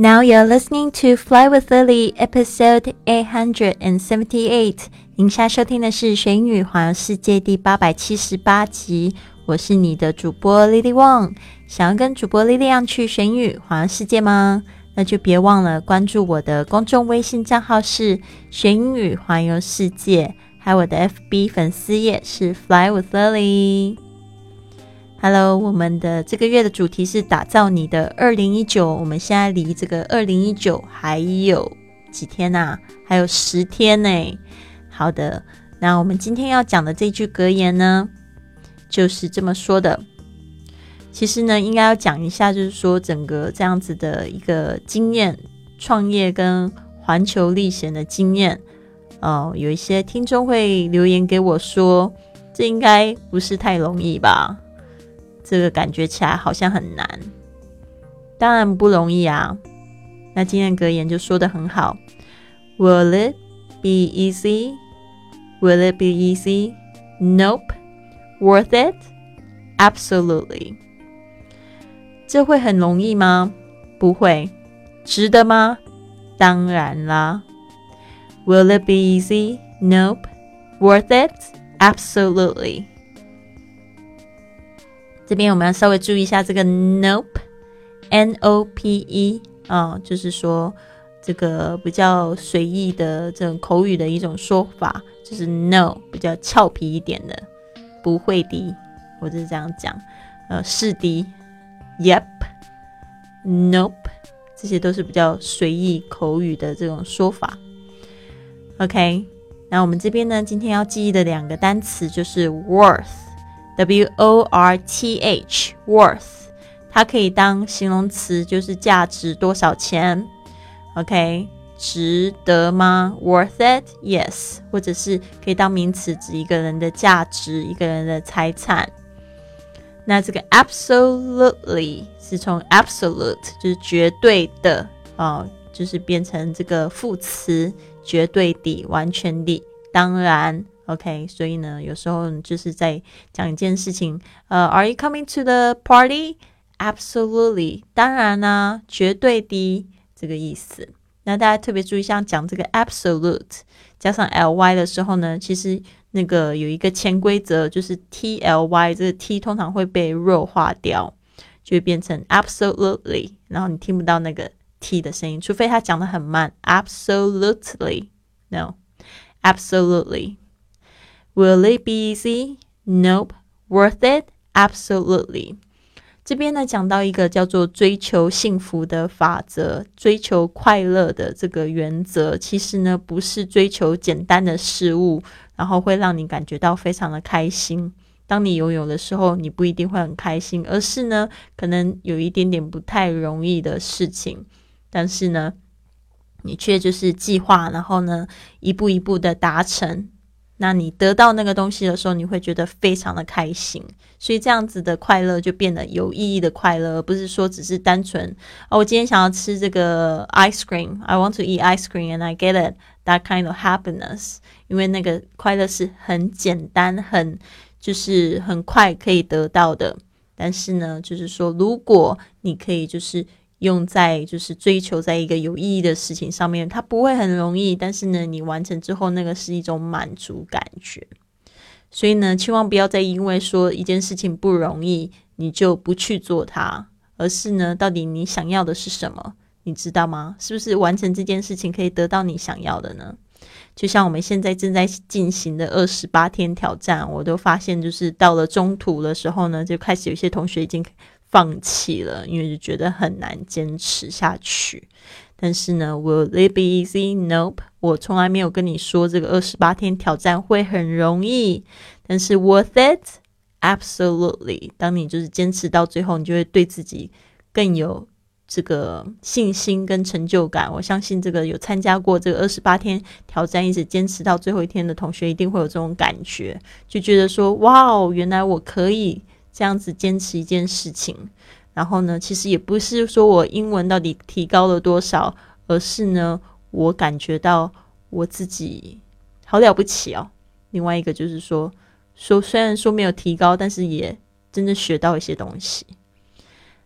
Now you're listening to Fly with Lily, episode eight hundred and seventy-eight. 您现在收听的是《学英语环游世界》第八百七十八集。我是你的主播 Lily Wong。想要跟主播 Lily 去学英语环游世界吗？那就别忘了关注我的公众微信账号是“学英语环游世界”，还有我的 FB 粉丝页是 Fly with Lily。Hello，我们的这个月的主题是打造你的二零一九。我们现在离这个二零一九还有几天呐？还有十天呢。好的，那我们今天要讲的这句格言呢，就是这么说的。其实呢，应该要讲一下，就是说整个这样子的一个经验，创业跟环球历险的经验。哦，有一些听众会留言给我说，这应该不是太容易吧？这个感觉起来好像很难，当然不容易啊。那今天格言就说的很好：Will it be easy? Will it be easy? Nope. Worth it? Absolutely. 这会很容易吗？不会。值得吗？当然啦。Will it be easy? Nope. Worth it? Absolutely. 这边我们要稍微注意一下这个 nope，n o p e 啊，就是说这个比较随意的这种口语的一种说法，就是 no 比较俏皮一点的，不会的，我就是这样讲。呃，是的，yep，nope，这些都是比较随意口语的这种说法。OK，那我们这边呢，今天要记忆的两个单词就是 worth。W O R T H，worth，它可以当形容词，就是价值多少钱？OK，值得吗？Worth it？Yes，或者是可以当名词，指一个人的价值，一个人的财产。那这个 absolutely 是从 absolute 就是绝对的哦，就是变成这个副词，绝对的，完全的，当然。OK，所以呢，有时候就是在讲一件事情，呃，Are you coming to the party? Absolutely，当然呢，绝对的这个意思。那大家特别注意，像讲这个 absolute 加上 ly 的时候呢，其实那个有一个潜规则，就是 tly 这个 t 通常会被弱化掉，就会变成 absolutely，然后你听不到那个 t 的声音，除非他讲的很慢。Absolutely，no，absolutely。Will it be easy? Nope. Worth it? Absolutely. 这边呢讲到一个叫做追求幸福的法则，追求快乐的这个原则，其实呢不是追求简单的事物，然后会让你感觉到非常的开心。当你拥有的时候，你不一定会很开心，而是呢可能有一点点不太容易的事情，但是呢你却就是计划，然后呢一步一步的达成。那你得到那个东西的时候，你会觉得非常的开心，所以这样子的快乐就变得有意义的快乐，而不是说只是单纯哦，我今天想要吃这个 ice cream，I want to eat ice cream and I get it that kind of happiness，因为那个快乐是很简单、很就是很快可以得到的。但是呢，就是说，如果你可以就是。用在就是追求在一个有意义的事情上面，它不会很容易，但是呢，你完成之后，那个是一种满足感觉。所以呢，千万不要再因为说一件事情不容易，你就不去做它，而是呢，到底你想要的是什么？你知道吗？是不是完成这件事情可以得到你想要的呢？就像我们现在正在进行的二十八天挑战，我都发现，就是到了中途的时候呢，就开始有些同学已经。放弃了，因为就觉得很难坚持下去。但是呢，Will it be easy? Nope。我从来没有跟你说这个二十八天挑战会很容易。但是 worth it? Absolutely。当你就是坚持到最后，你就会对自己更有这个信心跟成就感。我相信这个有参加过这个二十八天挑战，一直坚持到最后一天的同学，一定会有这种感觉，就觉得说：哇哦，原来我可以。这样子坚持一件事情，然后呢，其实也不是说我英文到底提高了多少，而是呢，我感觉到我自己好了不起哦。另外一个就是说，说虽然说没有提高，但是也真的学到一些东西。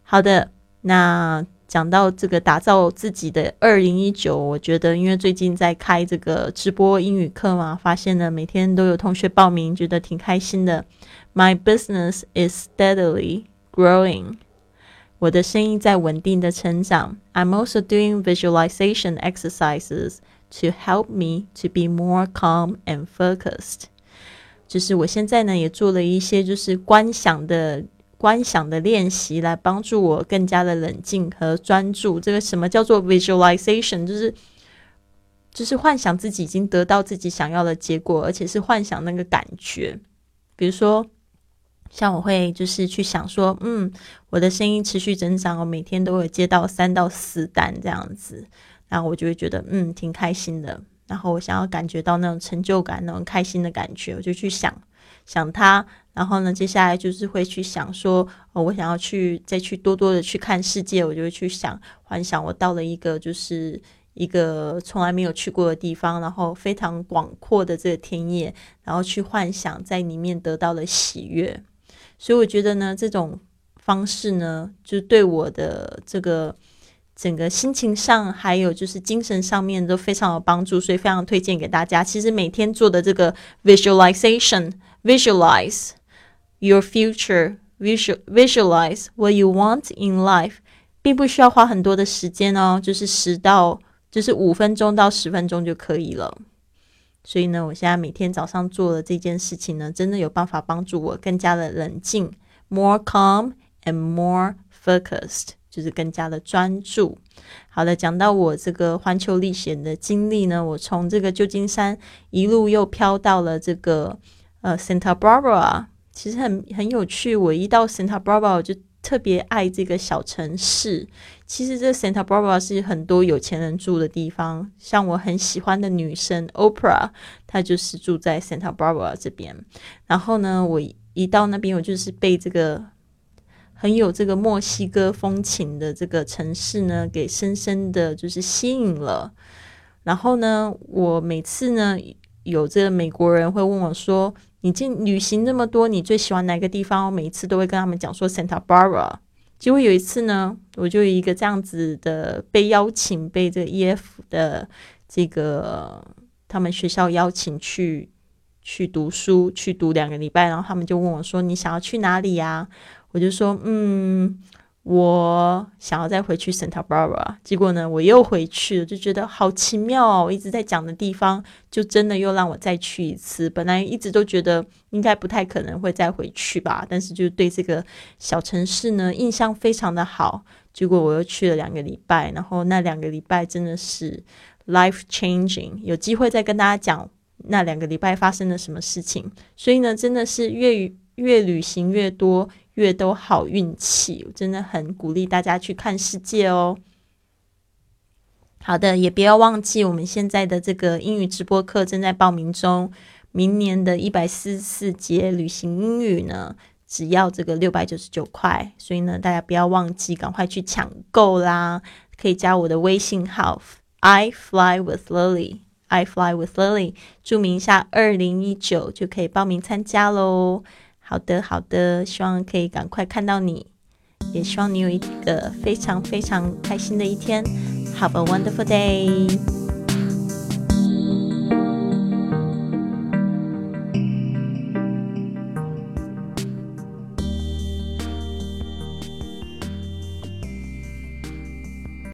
好的，那。讲到这个打造自己的二零一九，我觉得因为最近在开这个直播英语课嘛，发现呢每天都有同学报名，觉得挺开心的。My business is steadily growing，我的生意在稳定的成长。I'm also doing visualization exercises to help me to be more calm and focused。就是我现在呢也做了一些就是观想的。观想的练习来帮助我更加的冷静和专注。这个什么叫做 visualization？就是就是幻想自己已经得到自己想要的结果，而且是幻想那个感觉。比如说，像我会就是去想说，嗯，我的声音持续增长，我每天都会接到三到四单这样子，然后我就会觉得嗯挺开心的。然后我想要感觉到那种成就感、那种开心的感觉，我就去想想他。然后呢，接下来就是会去想说，我想要去再去多多的去看世界，我就会去想幻想我到了一个就是一个从来没有去过的地方，然后非常广阔的这个天野，然后去幻想在里面得到了喜悦。所以我觉得呢，这种方式呢，就对我的这个整个心情上，还有就是精神上面都非常有帮助，所以非常推荐给大家。其实每天做的这个 visualization Visualize。Your future visualize what you want in life，并不需要花很多的时间哦，就是十到就是五分钟到十分钟就可以了。所以呢，我现在每天早上做的这件事情呢，真的有办法帮助我更加的冷静，more calm and more focused，就是更加的专注。好的，讲到我这个环球历险的经历呢，我从这个旧金山一路又飘到了这个呃 Santa Barbara。其实很很有趣，我一到 Santa Barbara 我就特别爱这个小城市。其实这 Santa Barbara 是很多有钱人住的地方，像我很喜欢的女生 Oprah，她就是住在 Santa Barbara 这边。然后呢，我一到那边，我就是被这个很有这个墨西哥风情的这个城市呢，给深深的就是吸引了。然后呢，我每次呢，有这个美国人会问我说。你进旅行那么多，你最喜欢哪个地方？我每一次都会跟他们讲说 Santa Barbara。结果有一次呢，我就一个这样子的被邀请，被这个 EF 的这个他们学校邀请去去读书，去读两个礼拜，然后他们就问我说：“你想要去哪里呀？”我就说：“嗯。”我想要再回去 Santa Barbara，结果呢，我又回去了，就觉得好奇妙哦！我一直在讲的地方，就真的又让我再去一次。本来一直都觉得应该不太可能会再回去吧，但是就对这个小城市呢印象非常的好。结果我又去了两个礼拜，然后那两个礼拜真的是 life changing。有机会再跟大家讲那两个礼拜发生了什么事情。所以呢，真的是越越旅行越多。越都好运气，我真的很鼓励大家去看世界哦。好的，也不要忘记我们现在的这个英语直播课正在报名中。明年的一百四十四节旅行英语呢，只要这个六百九十九块，所以呢，大家不要忘记，赶快去抢购啦！可以加我的微信号 I fly with Lily，I fly with Lily，注明一下二零一九就可以报名参加喽。好的，好的，希望可以赶快看到你，也希望你有一个非常非常开心的一天。Have a wonderful day.